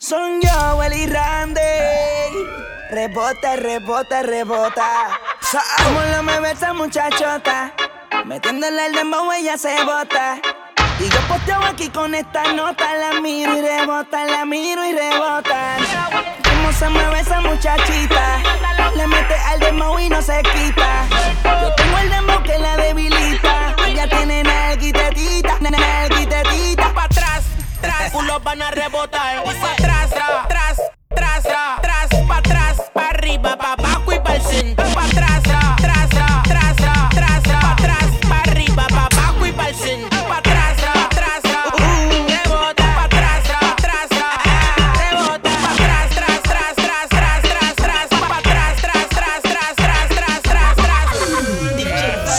Son yo, el Randy. Rebota, rebota, rebota. Somos me ve esa muchachota. Metiéndole el dembow, ella se bota. Y yo posteo aquí con esta nota. La miro y rebota, la miro y rebota. Cómo se mueve esa muchachita. Le mete al dembow y no se quita. Yo tengo el dembow que la debilita. Ella tiene nalguitetita, nalguitetita. Pa' atrás, tras, culo van a rebotar. Pa' atrás.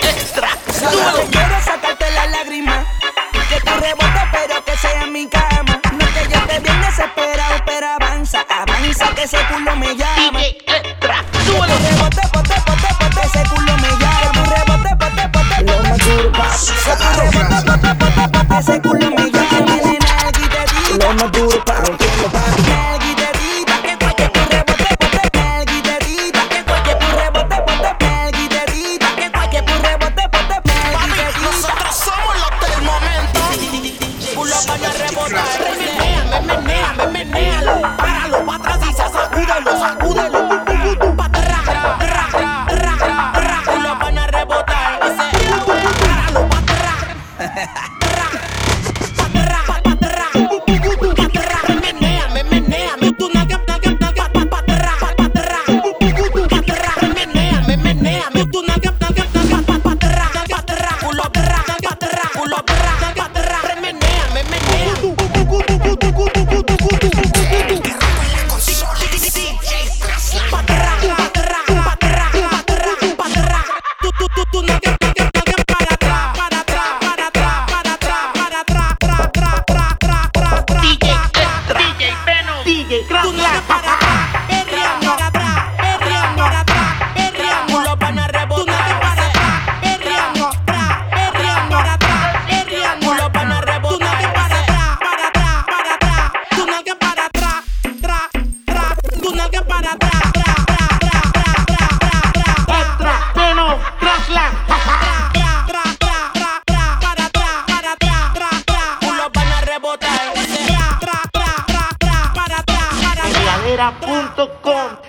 extra. Solo te quiero sacarte la lágrima. Que tu rebote, pero que sea mi cama. No que yo esté bien desesperado, pero avanza, avanza, que ese culo me llama. DJ extra. Rebote, pote, pote, pote, ese culo me llama. Rebote, pote, pote. Lo rebote, pote, pote, pote, ese culo me llama. Lo. Lo. Culo perra, culo perra, culo perra. กราบหลัง punto com.